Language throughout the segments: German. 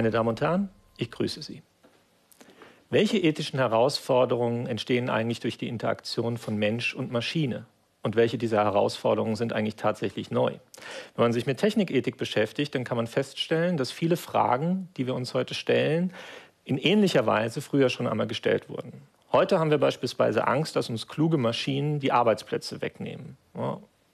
Meine Damen und Herren, ich grüße Sie. Welche ethischen Herausforderungen entstehen eigentlich durch die Interaktion von Mensch und Maschine? Und welche dieser Herausforderungen sind eigentlich tatsächlich neu? Wenn man sich mit Technikethik beschäftigt, dann kann man feststellen, dass viele Fragen, die wir uns heute stellen, in ähnlicher Weise früher schon einmal gestellt wurden. Heute haben wir beispielsweise Angst, dass uns kluge Maschinen die Arbeitsplätze wegnehmen.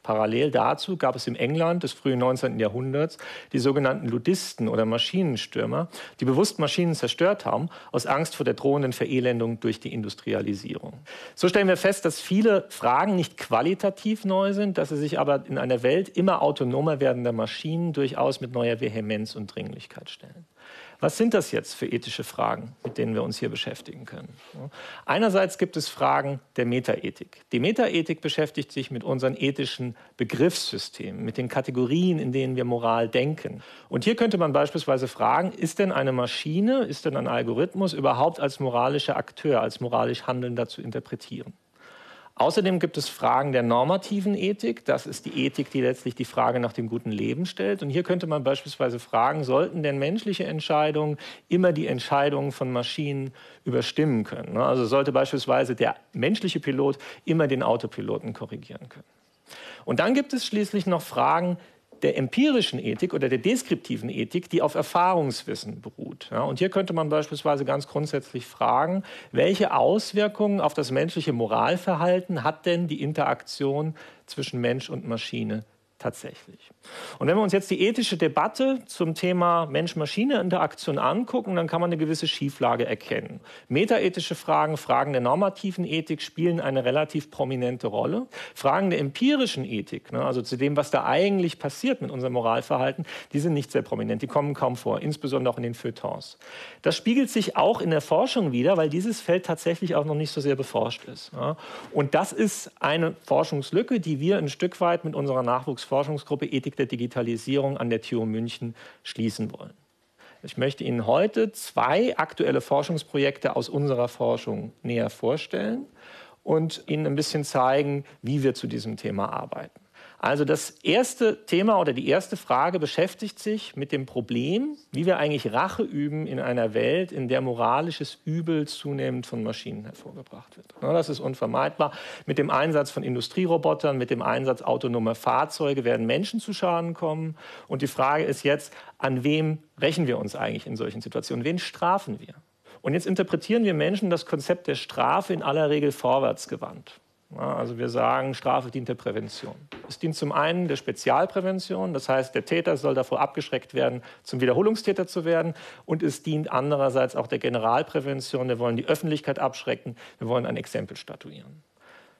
Parallel dazu gab es im England des frühen 19. Jahrhunderts die sogenannten Ludisten oder Maschinenstürmer, die bewusst Maschinen zerstört haben, aus Angst vor der drohenden Verelendung durch die Industrialisierung. So stellen wir fest, dass viele Fragen nicht qualitativ neu sind, dass sie sich aber in einer Welt immer autonomer werdender Maschinen durchaus mit neuer Vehemenz und Dringlichkeit stellen. Was sind das jetzt für ethische Fragen, mit denen wir uns hier beschäftigen können? Einerseits gibt es Fragen der Metaethik. Die Metaethik beschäftigt sich mit unseren ethischen Begriffssystemen, mit den Kategorien, in denen wir Moral denken. Und hier könnte man beispielsweise fragen, ist denn eine Maschine, ist denn ein Algorithmus überhaupt als moralischer Akteur, als moralisch Handelnder zu interpretieren? Außerdem gibt es Fragen der normativen Ethik. Das ist die Ethik, die letztlich die Frage nach dem guten Leben stellt. Und hier könnte man beispielsweise fragen, sollten denn menschliche Entscheidungen immer die Entscheidungen von Maschinen überstimmen können? Ne? Also sollte beispielsweise der menschliche Pilot immer den Autopiloten korrigieren können? Und dann gibt es schließlich noch Fragen der empirischen Ethik oder der deskriptiven Ethik, die auf Erfahrungswissen beruht. Ja, und hier könnte man beispielsweise ganz grundsätzlich fragen, welche Auswirkungen auf das menschliche Moralverhalten hat denn die Interaktion zwischen Mensch und Maschine tatsächlich. Und wenn wir uns jetzt die ethische Debatte zum Thema Mensch-Maschine-Interaktion angucken, dann kann man eine gewisse Schieflage erkennen. Metaethische Fragen, Fragen der normativen Ethik spielen eine relativ prominente Rolle. Fragen der empirischen Ethik, ne, also zu dem, was da eigentlich passiert mit unserem Moralverhalten, die sind nicht sehr prominent, die kommen kaum vor, insbesondere auch in den Feuilletons. Das spiegelt sich auch in der Forschung wieder, weil dieses Feld tatsächlich auch noch nicht so sehr beforscht ist. Und das ist eine Forschungslücke, die wir ein Stück weit mit unserer Nachwuchs Forschungsgruppe Ethik der Digitalisierung an der TU München schließen wollen. Ich möchte Ihnen heute zwei aktuelle Forschungsprojekte aus unserer Forschung näher vorstellen und Ihnen ein bisschen zeigen, wie wir zu diesem Thema arbeiten. Also das erste Thema oder die erste Frage beschäftigt sich mit dem Problem, wie wir eigentlich Rache üben in einer Welt, in der moralisches Übel zunehmend von Maschinen hervorgebracht wird. Das ist unvermeidbar. Mit dem Einsatz von Industrierobotern, mit dem Einsatz autonomer Fahrzeuge werden Menschen zu Schaden kommen. Und die Frage ist jetzt, an wem rächen wir uns eigentlich in solchen Situationen? Wen strafen wir? Und jetzt interpretieren wir Menschen das Konzept der Strafe in aller Regel vorwärtsgewandt. Also wir sagen, Strafe dient der Prävention. Es dient zum einen der Spezialprävention, das heißt, der Täter soll davor abgeschreckt werden, zum Wiederholungstäter zu werden. Und es dient andererseits auch der Generalprävention. Wir wollen die Öffentlichkeit abschrecken, wir wollen ein Exempel statuieren.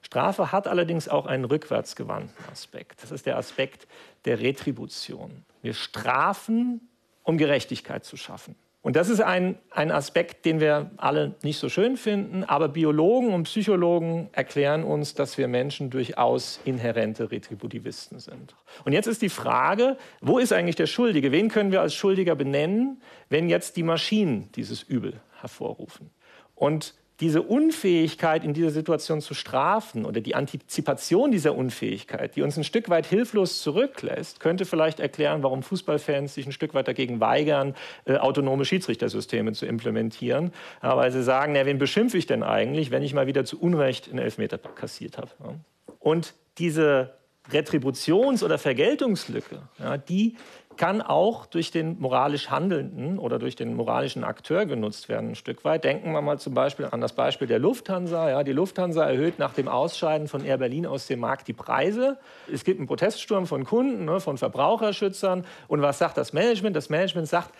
Strafe hat allerdings auch einen rückwärtsgewandten Aspekt. Das ist der Aspekt der Retribution. Wir strafen, um Gerechtigkeit zu schaffen. Und das ist ein, ein Aspekt, den wir alle nicht so schön finden, aber Biologen und Psychologen erklären uns, dass wir Menschen durchaus inhärente Retributivisten sind. Und jetzt ist die Frage, wo ist eigentlich der Schuldige? Wen können wir als Schuldiger benennen, wenn jetzt die Maschinen dieses Übel hervorrufen? Und diese Unfähigkeit in dieser Situation zu strafen oder die Antizipation dieser Unfähigkeit, die uns ein Stück weit hilflos zurücklässt, könnte vielleicht erklären, warum Fußballfans sich ein Stück weit dagegen weigern, äh, autonome Schiedsrichtersysteme zu implementieren, ja, weil sie sagen, na, wen beschimpfe ich denn eigentlich, wenn ich mal wieder zu Unrecht einen Elfmeter kassiert habe. Ja. Und diese Retributions- oder Vergeltungslücke, ja, die kann auch durch den moralisch Handelnden oder durch den moralischen Akteur genutzt werden, ein Stück weit. Denken wir mal zum Beispiel an das Beispiel der Lufthansa. Ja, die Lufthansa erhöht nach dem Ausscheiden von Air Berlin aus dem Markt die Preise. Es gibt einen Proteststurm von Kunden, ne, von Verbraucherschützern. Und was sagt das Management? Das Management sagt,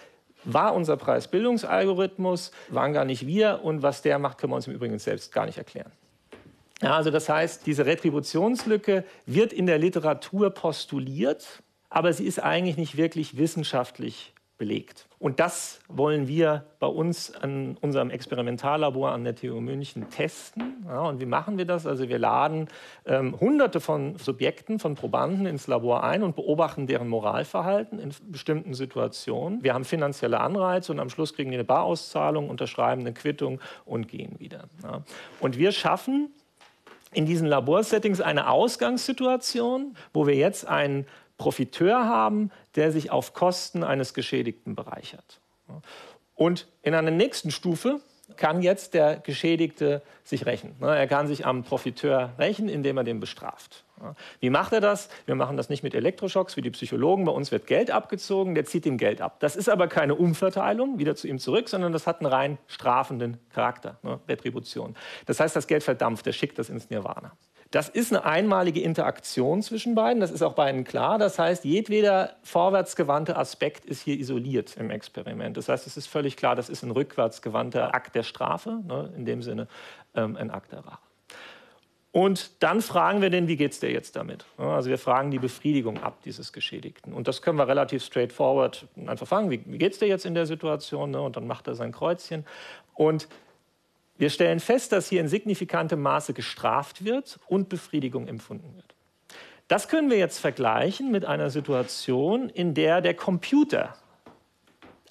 war unser Preisbildungsalgorithmus, waren gar nicht wir. Und was der macht, können wir uns im Übrigen selbst gar nicht erklären. Ja, also das heißt, diese Retributionslücke wird in der Literatur postuliert aber sie ist eigentlich nicht wirklich wissenschaftlich belegt. Und das wollen wir bei uns an unserem Experimentallabor an der TU München testen. Ja, und wie machen wir das? Also wir laden ähm, hunderte von Subjekten, von Probanden ins Labor ein und beobachten deren Moralverhalten in bestimmten Situationen. Wir haben finanzielle Anreize und am Schluss kriegen die eine Barauszahlung, unterschreiben eine Quittung und gehen wieder. Ja. Und wir schaffen in diesen Laborsettings eine Ausgangssituation, wo wir jetzt einen Profiteur haben, der sich auf Kosten eines Geschädigten bereichert. Und in einer nächsten Stufe kann jetzt der Geschädigte sich rächen. Er kann sich am Profiteur rächen, indem er den bestraft. Wie macht er das? Wir machen das nicht mit Elektroschocks wie die Psychologen. Bei uns wird Geld abgezogen, der zieht ihm Geld ab. Das ist aber keine Umverteilung wieder zu ihm zurück, sondern das hat einen rein strafenden Charakter, ne? Retribution. Das heißt, das Geld verdampft, der schickt das ins Nirvana. Das ist eine einmalige Interaktion zwischen beiden, das ist auch beiden klar. Das heißt, jedweder vorwärtsgewandte Aspekt ist hier isoliert im Experiment. Das heißt, es ist völlig klar, das ist ein rückwärtsgewandter Akt der Strafe, ne, in dem Sinne ähm, ein Akt der Rache. Und dann fragen wir den, wie geht es dir jetzt damit? Also wir fragen die Befriedigung ab dieses Geschädigten. Und das können wir relativ straightforward einfach fragen, wie, geht es dir jetzt in der Situation? Ne? Und dann macht er sein Kreuzchen. Und wir stellen fest, dass hier in signifikantem Maße gestraft wird und Befriedigung empfunden wird. Das können wir jetzt vergleichen mit einer Situation, in der der Computer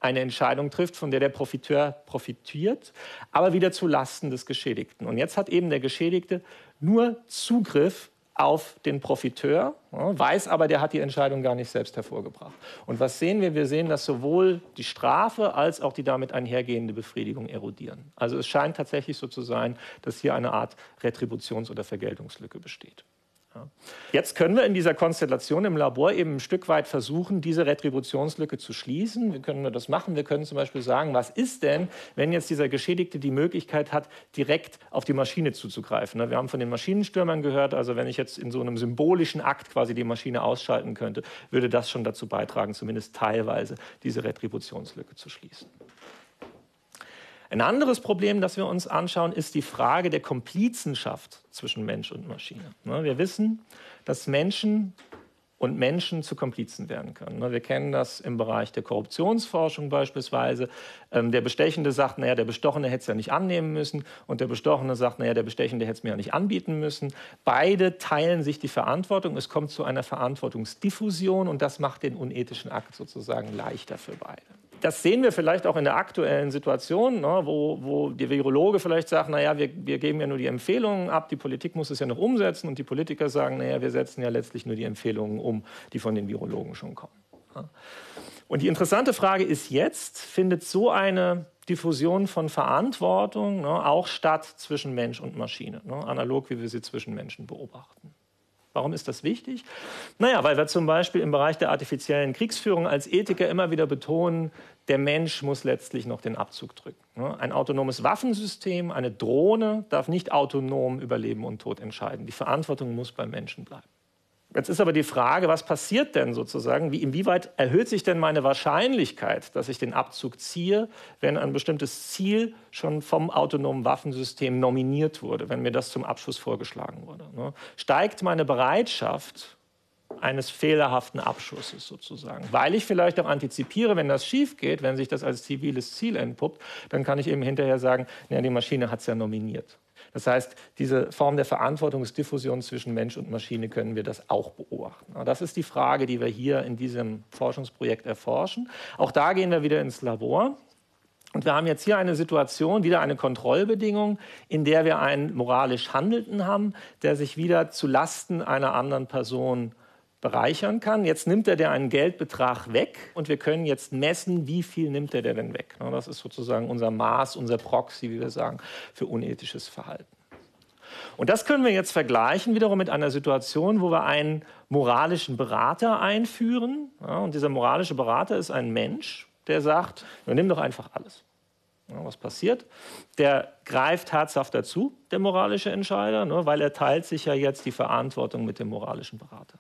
eine Entscheidung trifft, von der der Profiteur profitiert, aber wieder zu Lasten des Geschädigten. Und jetzt hat eben der Geschädigte nur Zugriff auf den Profiteur, weiß aber, der hat die Entscheidung gar nicht selbst hervorgebracht. Und was sehen wir? Wir sehen, dass sowohl die Strafe als auch die damit einhergehende Befriedigung erodieren. Also es scheint tatsächlich so zu sein, dass hier eine Art Retributions- oder Vergeltungslücke besteht. Jetzt können wir in dieser Konstellation im Labor eben ein Stück weit versuchen, diese Retributionslücke zu schließen. Wie können wir das machen? Wir können zum Beispiel sagen, was ist denn, wenn jetzt dieser Geschädigte die Möglichkeit hat, direkt auf die Maschine zuzugreifen? Wir haben von den Maschinenstürmern gehört, also wenn ich jetzt in so einem symbolischen Akt quasi die Maschine ausschalten könnte, würde das schon dazu beitragen, zumindest teilweise diese Retributionslücke zu schließen. Ein anderes Problem, das wir uns anschauen, ist die Frage der Komplizenschaft zwischen Mensch und Maschine. Ne, wir wissen, dass Menschen und Menschen zu Komplizen werden können. Ne, wir kennen das im Bereich der Korruptionsforschung beispielsweise. Ähm, der Bestechende sagt, naja, der Bestochene hätte es ja nicht annehmen müssen und der Bestochene sagt, naja, der Bestechende hätte es mir ja nicht anbieten müssen. Beide teilen sich die Verantwortung. Es kommt zu einer Verantwortungsdiffusion und das macht den unethischen Akt sozusagen leichter für beide das sehen wir vielleicht auch in der aktuellen Situation, ne, wo, wo der Virologe vielleicht sagt, naja, wir, wir geben ja nur die Empfehlungen ab, die Politik muss es ja noch umsetzen und die Politiker sagen, naja, wir setzen ja letztlich nur die Empfehlungen um, die von den Virologen schon kommen. Und die interessante Frage ist jetzt, findet so eine Diffusion von Verantwortung ne, auch statt zwischen Mensch und Maschine, ne, analog wie wir sie zwischen Menschen beobachten? Warum ist das wichtig? Naja, weil wir zum Beispiel im Bereich der artifiziellen Kriegsführung als Ethiker immer wieder betonen, der Mensch muss letztlich noch den Abzug drücken. Ne? Ein autonomes Waffensystem, eine Drohne darf nicht autonom über Leben und Tod entscheiden. Die Verantwortung muss beim Menschen bleiben. Jetzt ist aber die Frage, was passiert denn sozusagen? Wie, inwieweit erhöht sich denn meine Wahrscheinlichkeit, dass ich den Abzug ziehe, wenn ein bestimmtes Ziel schon vom autonomen Waffensystem nominiert wurde, wenn mir das zum Abschluss vorgeschlagen wurde? Ne? Steigt meine Bereitschaft eines fehlerhaften Abschusses sozusagen? Weil ich vielleicht auch antizipiere, wenn das schief geht, wenn sich das als ziviles Ziel entpuppt, dann kann ich eben hinterher sagen, ja, die Maschine hat es ja nominiert. Das heißt, diese Form der Verantwortungsdiffusion zwischen Mensch und Maschine können wir das auch beobachten. Das ist die Frage, die wir hier in diesem Forschungsprojekt erforschen. Auch da gehen wir wieder ins Labor. Und wir haben jetzt hier eine Situation, wieder eine Kontrollbedingung, in der wir einen moralisch Handelnden haben, der sich wieder zu Lasten einer anderen Person bereichern kann. Jetzt nimmt er dir einen Geldbetrag weg und wir können jetzt messen, wie viel nimmt er dir denn weg. Das ist sozusagen unser Maß, unser Proxy, wie wir sagen, für unethisches Verhalten. Und das können wir jetzt vergleichen wiederum mit einer Situation, wo wir einen moralischen Berater einführen. und dieser moralische Berater ist ein Mensch, der sagt, nimm doch einfach alles. was passiert? Der greift herzhaft dazu, der moralische Entscheider, ne, weil er teilt sich ja jetzt die Verantwortung mit dem moralischen Berater.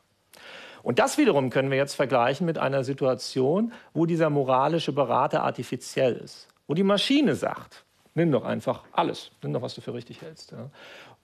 Und das wiederum können wir jetzt vergleichen mit einer Situation, wo dieser moralische Berater artifiziell ist, wo die Maschine sagt, nimm doch einfach alles, nimm doch, was du für richtig hältst. Ja.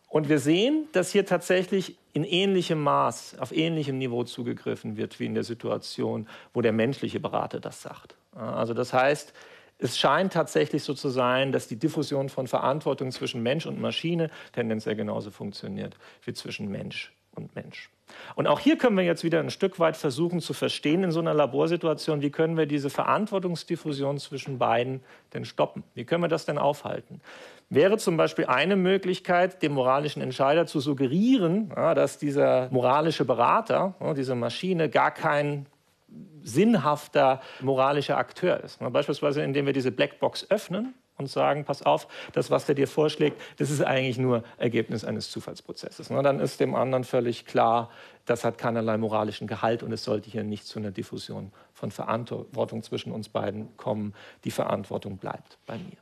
Und wir sehen, dass hier tatsächlich in ähnlichem Maß, auf ähnlichem Niveau zugegriffen wird, wie in der Situation, wo der menschliche Berater das sagt. Also das heißt, es scheint tatsächlich so zu sein, dass die Diffusion von Verantwortung zwischen Mensch und Maschine tendenziell genauso funktioniert wie zwischen Mensch und Mensch. Und auch hier können wir jetzt wieder ein Stück weit versuchen zu verstehen in so einer Laborsituation, wie können wir diese Verantwortungsdiffusion zwischen beiden denn stoppen? Wie können wir das denn aufhalten? Wäre zum Beispiel eine Möglichkeit, dem moralischen Entscheider zu suggerieren, dass dieser moralische Berater, diese Maschine, gar kein sinnhafter moralischer Akteur ist. Beispielsweise, indem wir diese Blackbox öffnen und sagen, pass auf, das, was der dir vorschlägt, das ist eigentlich nur Ergebnis eines Zufallsprozesses. Dann ist dem anderen völlig klar, das hat keinerlei moralischen Gehalt und es sollte hier nicht zu einer Diffusion von Verantwortung zwischen uns beiden kommen. Die Verantwortung bleibt bei mir.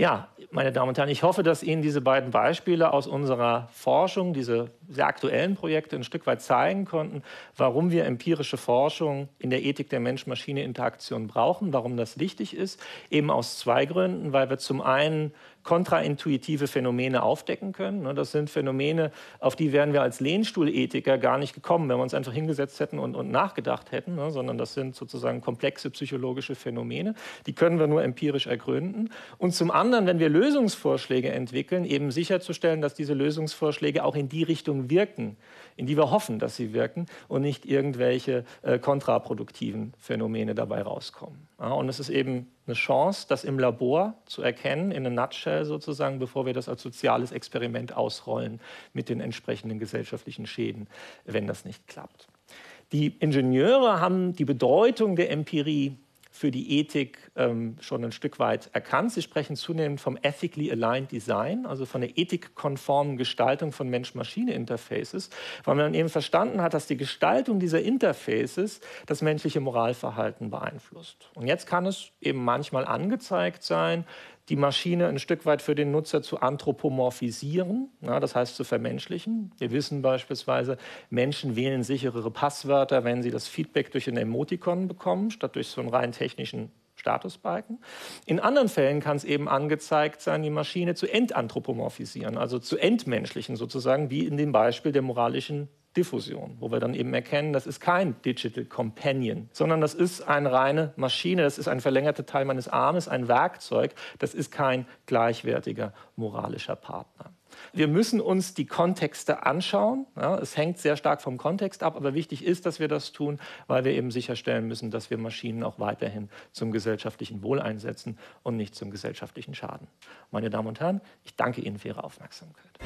Ja, meine Damen und Herren, ich hoffe, dass Ihnen diese beiden Beispiele aus unserer Forschung, diese sehr aktuellen Projekte, ein Stück weit zeigen konnten, warum wir empirische Forschung in der Ethik der Mensch-Maschine-Interaktion brauchen, warum das wichtig ist. Eben aus zwei Gründen, weil wir zum einen kontraintuitive Phänomene aufdecken können. Ne, das sind Phänomene, auf die wären wir als Lehnstuhlethiker gar nicht gekommen, wenn wir uns einfach hingesetzt hätten und, und nachgedacht hätten, ne, sondern das sind sozusagen komplexe psychologische Phänomene. Die können wir nur empirisch ergründen. Und zum anderen, wenn wir Lösungsvorschläge entwickeln, eben sicherzustellen, dass diese Lösungsvorschläge auch in die Richtung wirken, in die wir hoffen, dass sie wirken und nicht irgendwelche äh, kontraproduktiven Phänomene dabei rauskommen. Ja, und es ist eben eine Chance, das im Labor zu erkennen, in a nutshell sozusagen, bevor wir das als soziales Experiment ausrollen mit den entsprechenden gesellschaftlichen Schäden, wenn das nicht klappt. Die Ingenieure haben die Bedeutung der Empirie für die Ethik ähm, schon ein Stück weit erkannt. Sie sprechen zunehmend vom Ethically Aligned Design, also von der ethikkonformen Gestaltung von Mensch-Maschine-Interfaces, weil man eben verstanden hat, dass die Gestaltung dieser Interfaces das menschliche Moralverhalten beeinflusst. Und jetzt kann es eben manchmal angezeigt sein, die Maschine ein Stück weit für den Nutzer zu anthropomorphisieren, ja, das heißt zu vermenschlichen. Wir wissen beispielsweise, Menschen wählen sicherere Passwörter, wenn sie das Feedback durch ein Emoticon bekommen, statt durch so einen rein technischen Statusbalken. In anderen Fällen kann es eben angezeigt sein, die Maschine zu entanthropomorphisieren, also zu entmenschlichen sozusagen, wie in dem Beispiel der moralischen Diffusion, wo wir dann eben erkennen, das ist kein Digital Companion, sondern das ist eine reine Maschine, das ist ein verlängerter Teil meines Armes, ein Werkzeug, das ist kein gleichwertiger moralischer Partner. Wir müssen uns die Kontexte anschauen. Ja, es hängt sehr stark vom Kontext ab, aber wichtig ist, dass wir das tun, weil wir eben sicherstellen müssen, dass wir Maschinen auch weiterhin zum gesellschaftlichen Wohl einsetzen und nicht zum gesellschaftlichen Schaden. Meine Damen und Herren, ich danke Ihnen für Ihre Aufmerksamkeit.